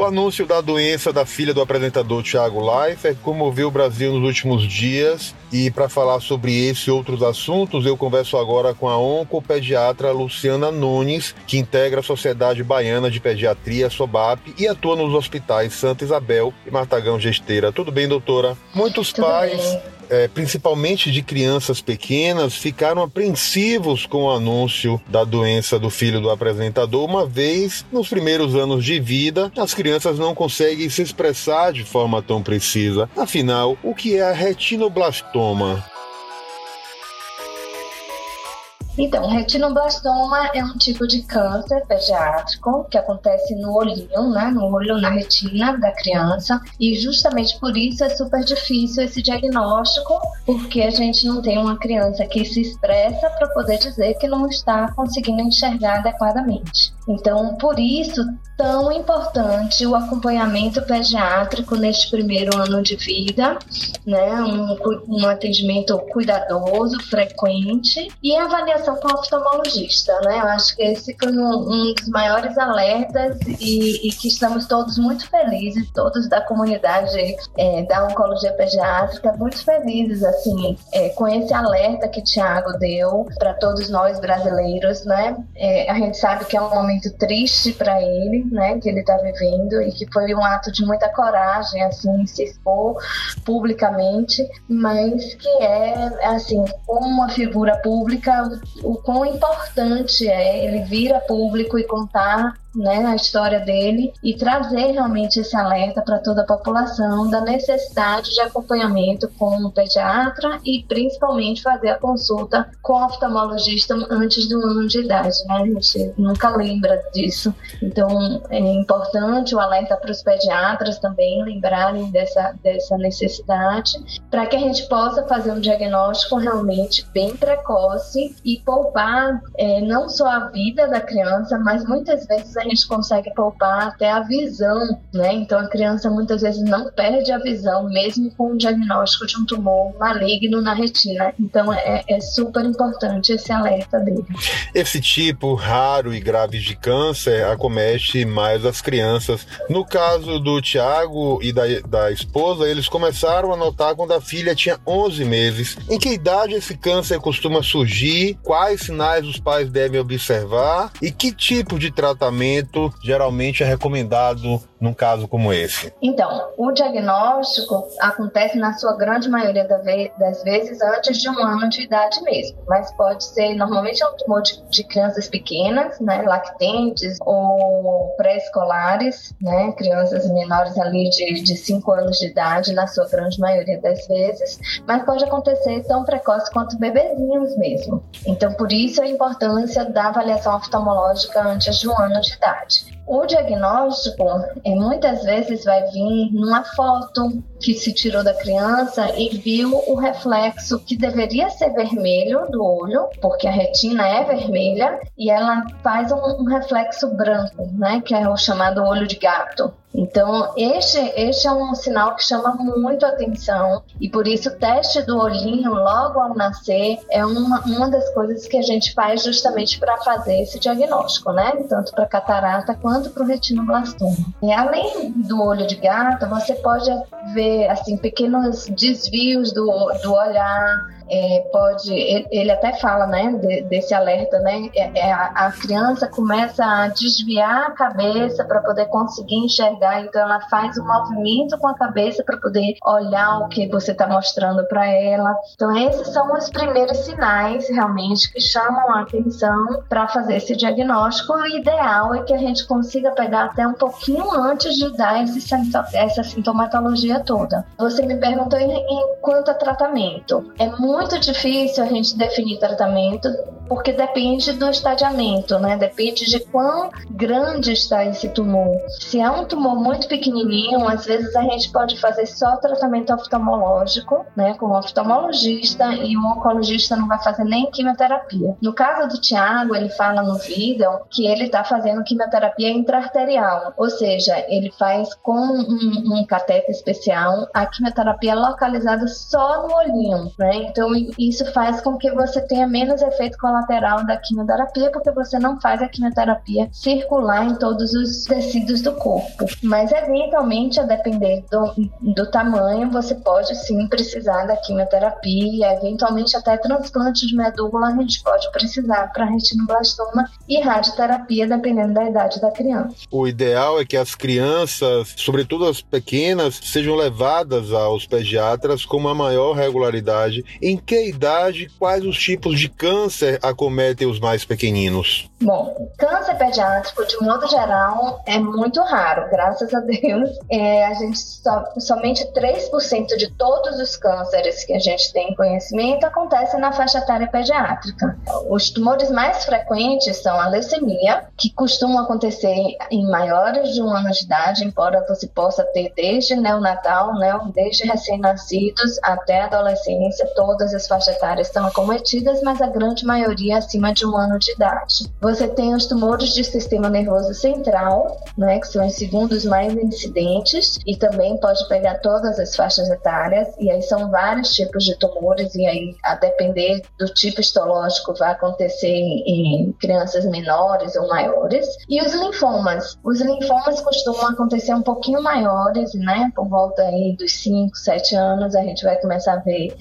O anúncio da doença da filha do apresentador Thiago Leifert comoveu o Brasil nos últimos dias e para falar sobre esse e outros assuntos, eu converso agora com a oncopediatra Luciana Nunes, que integra a Sociedade Baiana de Pediatria, SOBAP, e atua nos hospitais Santa Isabel e Martagão Gesteira. Tudo bem, doutora? Muitos Tudo pais bem é, principalmente de crianças pequenas, ficaram apreensivos com o anúncio da doença do filho do apresentador, uma vez nos primeiros anos de vida as crianças não conseguem se expressar de forma tão precisa. Afinal, o que é a retinoblastoma? Então, retinoblastoma é um tipo de câncer pediátrico que acontece no olhinho, né, no olho, na retina da criança, e justamente por isso é super difícil esse diagnóstico, porque a gente não tem uma criança que se expressa para poder dizer que não está conseguindo enxergar adequadamente. Então, por isso, tão importante o acompanhamento pediátrico neste primeiro ano de vida, né, um, um atendimento cuidadoso, frequente e avaliação com oftalmologista, né? Eu acho que esse foi um, um dos maiores alertas e, e, que estamos todos muito felizes, todos da comunidade é, da oncologia pediátrica, muito felizes, assim, é, com esse alerta que Tiago deu para todos nós brasileiros, né? É, a gente sabe que é um momento triste para ele, né? Que ele está vivendo e que foi um ato de muita coragem, assim, se expor publicamente, mas que é, assim, como uma figura pública, o quão importante é ele vir a público e contar né, a história dele e trazer realmente esse alerta para toda a população da necessidade de acompanhamento com o pediatra e principalmente fazer a consulta com o oftalmologista antes do ano de idade, né? A gente nunca lembra disso. Então é importante o alerta para os pediatras também lembrarem dessa, dessa necessidade para que a gente possa fazer um diagnóstico realmente bem precoce e poupar é, não só a vida da criança, mas muitas vezes a gente consegue poupar até a visão, né? Então a criança muitas vezes não perde a visão, mesmo com o diagnóstico de um tumor maligno na retina. Então é, é super importante esse alerta dele. Esse tipo raro e grave de câncer acomete mais as crianças. No caso do Tiago e da, da esposa, eles começaram a notar quando a filha tinha 11 meses. Em que idade esse câncer costuma surgir? Quais sinais os pais devem observar? E que tipo de tratamento tratamento geralmente é recomendado num caso como esse? Então, o diagnóstico acontece na sua grande maioria das vezes antes de um ano de idade mesmo, mas pode ser normalmente é um tumor de, de crianças pequenas, né, lactentes ou pré-escolares, né, crianças menores ali de 5 anos de idade, na sua grande maioria das vezes, mas pode acontecer tão precoce quanto bebezinhos mesmo. Então, por isso a importância da avaliação oftalmológica antes de um ano de idade. O diagnóstico é, muitas vezes vai vir numa foto que se tirou da criança e viu o reflexo que deveria ser vermelho do olho, porque a retina é vermelha, e ela faz um, um reflexo branco, né, que é o chamado olho de gato. Então, este, este é um sinal que chama muito atenção e por isso o teste do olhinho logo ao nascer é uma, uma das coisas que a gente faz justamente para fazer esse diagnóstico, né? Tanto para catarata quanto para o retinoblastoma. E além do olho de gato, você pode ver assim pequenos desvios do, do olhar, é, pode, ele, até fala, né, de, desse alerta, né, é, é, a, a, criança começa a desviar a cabeça para poder conseguir enxergar, então ela faz um movimento com a cabeça para poder olhar o que você está mostrando para ela. Então esses são os primeiros sinais realmente que chamam a atenção para fazer esse diagnóstico. O ideal é que a gente consiga pegar até um pouquinho antes de dar esse, essa sintomatologia toda. Você me perguntou em, em quanto a tratamento. É muito muito difícil a gente definir tratamento porque depende do estadiamento, né? Depende de quão grande está esse tumor. Se é um tumor muito pequenininho, às vezes a gente pode fazer só tratamento oftalmológico, né, com o oftalmologista e o oncologista não vai fazer nem quimioterapia. No caso do Tiago, ele fala no vídeo que ele está fazendo quimioterapia intraarterial, ou seja, ele faz com um, um cateter especial a quimioterapia localizada só no olhinho, né? Então Então, isso faz com que você tenha menos efeito colateral da quimioterapia, porque você não faz a quimioterapia circular em todos os tecidos do corpo. Mas, eventualmente, a depender do, do tamanho, você pode sim precisar da quimioterapia, eventualmente até transplante de medula a gente pode precisar para retinoblastoma e radioterapia, dependendo da idade da criança. O ideal é que as crianças, sobretudo as pequenas, sejam levadas aos pediatras com uma maior regularidade. Em que idade, quais os tipos de câncer acometem os mais pequeninos? Bom, câncer pediátrico, de modo geral, é muito raro, graças a Deus. É, a gente só, somente 3% de todos os cânceres que a gente tem conhecimento acontecem na faixa etária pediátrica. Os tumores mais frequentes são a leucemia, que costumam acontecer em maiores de um ano de idade, embora você possa ter desde neonatal, né, desde recém-nascidos até adolescência, todas as faixas etárias estão acometidas, mas a grande maioria acima de um ano de idade. Você tem os tumores de sistema nervoso central, né, que são os segundos mais incidentes, e também pode pegar todas as faixas etárias, e aí são vários tipos de tumores, e aí, a depender do tipo histológico, vai acontecer em crianças menores ou maiores. E os linfomas. Os linfomas costumam acontecer um pouquinho maiores, né, por volta aí dos 5, 7 anos, a gente vai começar a ver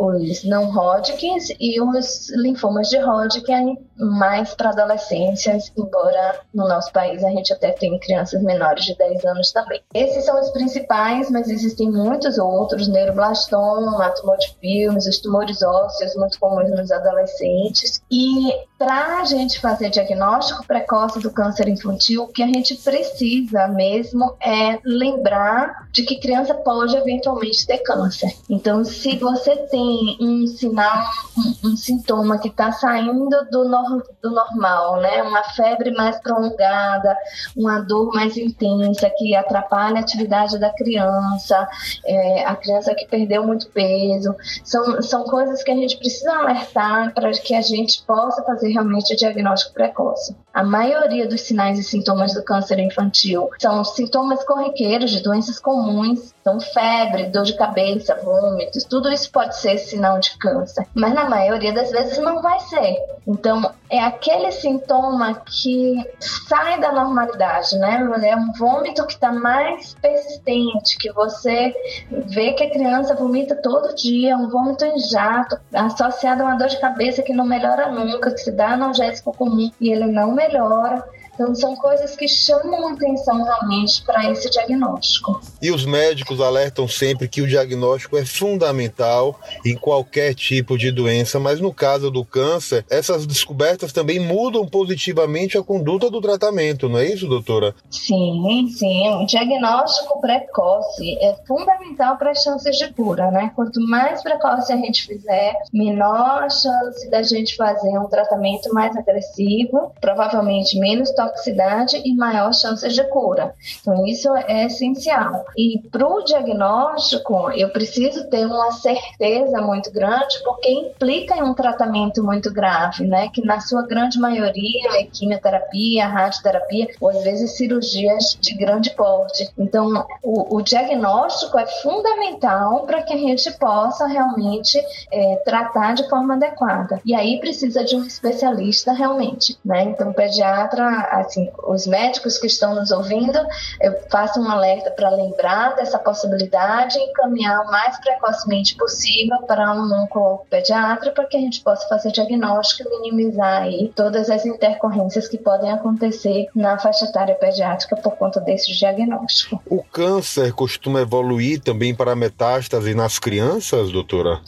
os não Hodgkins e os linfomas de Hodgkin mais para adolescências, embora no nosso país a gente até tem crianças menores de 10 anos também. Esses são os principais, mas existem muitos outros, neuroblastoma, tumor de filmes, os tumores ósseos muito comuns nos adolescentes. E para a gente fazer diagnóstico precoce do câncer infantil, o que a gente precisa mesmo é lembrar de que criança pode eventualmente ter câncer. Então, se você tem um sinal, um, um sintoma que está saindo do, no, do normal, né? Uma febre mais prolongada, uma dor mais intensa que atrapalha a atividade da criança, é, a criança que perdeu muito peso, são, são coisas que a gente precisa alertar para que a gente possa fazer realmente o diagnóstico precoce. A maioria dos sinais e sintomas do câncer infantil são sintomas corriqueiros de doenças comuns, são febre, dor de cabeça, vômitos, tudo isso pode ser sinal de câncer, mas na maioria das vezes não vai ser. Então, é aquele sintoma que sai da normalidade, né? É um vômito que está mais persistente, que você vê que a criança vomita todo dia, um vômito em jato, associado a uma dor de cabeça que não melhora nunca, que se dá analgésico comum e ele não melhora. Então, são coisas que chamam atenção realmente para esse diagnóstico. E os médicos alertam sempre que o diagnóstico é fundamental em qualquer tipo de doença, mas no caso do câncer, essas descobertas também mudam positivamente a conduta do tratamento, não é isso, doutora? Sim, sim. O diagnóstico precoce é fundamental para as chances de cura, né? Quanto mais precoce a gente fizer, menor a chance da gente fazer um tratamento mais agressivo, provavelmente menos tóxico toxicidade e maior chance de cura. Então, isso é essencial. E para o diagnóstico, eu preciso ter uma certeza muito grande, porque implica em um tratamento muito grave, né? Que na sua grande maioria é quimioterapia, radioterapia, ou às vezes cirurgias de grande porte. Então, o, o diagnóstico é fundamental para que a gente possa realmente é, tratar de forma adequada. E aí precisa de um especialista realmente, né? Então, pediatra assim, os médicos que estão nos ouvindo, eu faço um alerta para lembrar dessa possibilidade e encaminhar o mais precocemente possível para um oncopediatra para que a gente possa fazer diagnóstico e minimizar aí todas as intercorrências que podem acontecer na faixa etária pediátrica por conta desse diagnóstico. O câncer costuma evoluir também para metástase nas crianças, doutora?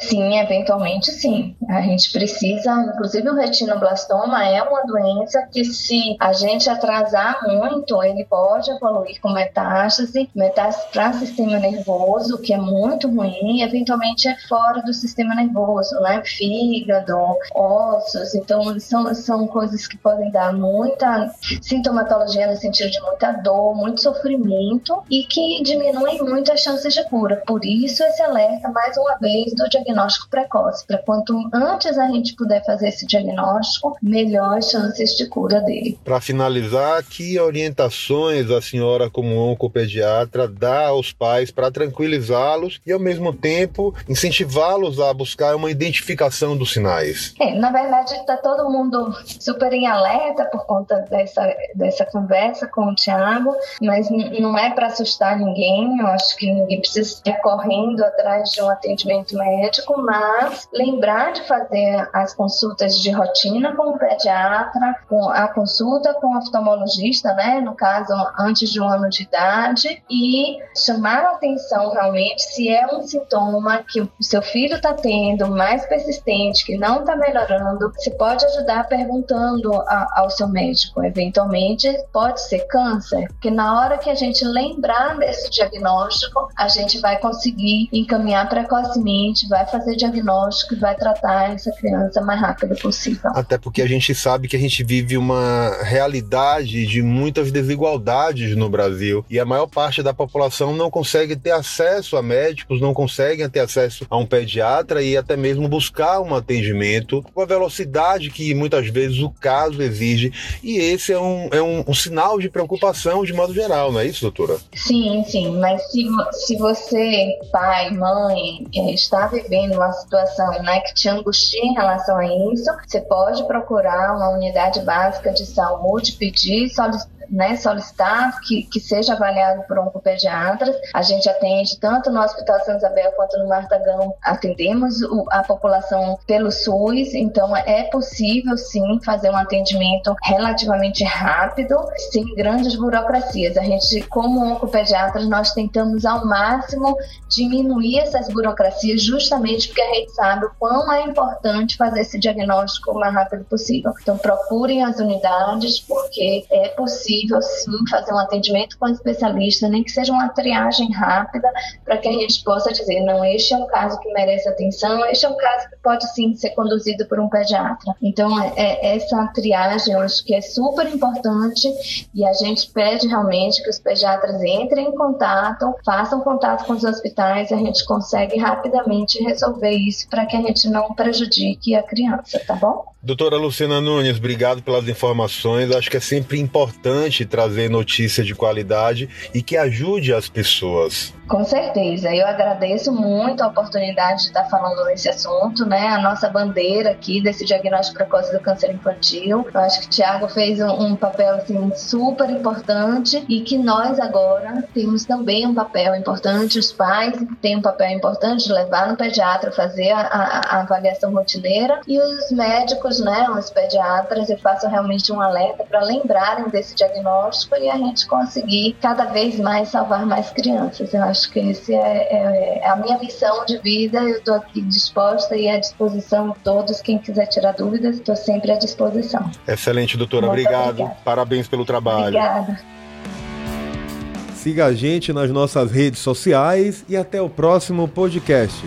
Sim, eventualmente sim. A gente precisa, inclusive o retinoblastoma é uma doença que se a gente atrasar muito, ele pode evoluir com metástase, metástase para sistema nervoso, que é muito ruim, eventualmente é fora do sistema nervoso, né? Fígado, ossos, então são, são coisas que podem dar muita sintomatologia no sentido de muita dor, muito sofrimento e que diminuem muito as chances de cura. Por isso, esse alerta, mais uma vez, do diagnóstico precoce, para quanto antes a gente puder fazer esse diagnóstico, melhor as chances de cura dele. Para finalizar, que orientações a senhora, como oncopediatra, dá aos pais para tranquilizá-los e, ao mesmo tempo, incentivá-los a buscar uma identificação dos sinais? É, na verdade, está todo mundo super em alerta por conta dessa, dessa conversa com o Tiago, mas não é para assustar ninguém. Eu acho que ninguém precisa ir correndo atrás de um atendimento médico, mas lembrar de fazer as consultas de rotina com o pediatra, com a consulta com o oftalmologista, né, no caso antes de um ano de idade, e chamar a atenção realmente se é um sintoma que o seu filho está tendo mais persistente, que não está melhorando, você pode ajudar perguntando a, ao seu médico. Eventualmente pode ser câncer, porque na hora que a gente lembrar desse diagnóstico, a gente vai conseguir encaminhar precocemente, vai fazer diagnóstico e vai tratar essa criança o mais rápido possível. Até porque a gente sabe que a gente vive uma realidade de muitas desigualdades no Brasil e a maior parte da população não consegue ter acesso a médicos, não conseguem ter acesso a um pediatra e até mesmo buscar um atendimento com a velocidade que muitas vezes o caso exige. E esse é um, é um, um sinal de preocupação de modo geral, não é isso, doutora? Sim, sim. Mas se, se você, pai, mãe, eh, está vivendo uma situação né, que te angustia em relação a isso, você pode procurar uma unidade básica de saúde, pedir, solicitar né, solicitar que, que seja avaliado por oncopediatras. A gente atende tanto no Hospital São Isabel quanto no Martagão, atendemos o, a população pelo SUS, então é possível sim fazer um atendimento relativamente rápido, sem grandes burocracias. A gente, como oncopediatras, nós tentamos ao máximo diminuir essas burocracias justamente porque a gente sabe o quão é importante fazer esse diagnóstico o mais rápido possível. Então procurem as unidades porque é possível possível sim fazer um atendimento com especialista, nem que seja uma triagem rápida, para que a gente possa dizer, não, este é um caso que merece atenção, este é um caso que pode sim ser conduzido por um pediatra. Então, é, é, essa triagem eu acho que é super importante e a gente pede realmente que os pediatras entrem em contato, façam contato com os hospitais e a gente consegue rapidamente resolver isso para que a gente não prejudique a criança, tá bom? Doutora Luciana Nunes, obrigado pelas informações. Acho que é sempre importante trazer notícia de qualidade e que ajude as pessoas. Com certeza, eu agradeço muito a oportunidade de estar falando nesse assunto, né? A nossa bandeira aqui desse diagnóstico precoce do câncer infantil. Eu acho que o Tiago fez um, um, papel assim super importante e que nós agora temos também um papel importante. Os pais têm um papel importante de levar no pediatra, fazer a, a, a avaliação rotineira e os médicos, né? Os pediatras, eu faço realmente um alerta para lembrarem desse diagnóstico e a gente conseguir cada vez mais salvar mais crianças. Eu acho acho que esse é, é, é a minha missão de vida. Eu estou aqui disposta e à disposição de todos. Quem quiser tirar dúvidas, estou sempre à disposição. Excelente, doutora. Muito Obrigado. Obrigada. Parabéns pelo trabalho. Obrigada. Siga a gente nas nossas redes sociais e até o próximo podcast.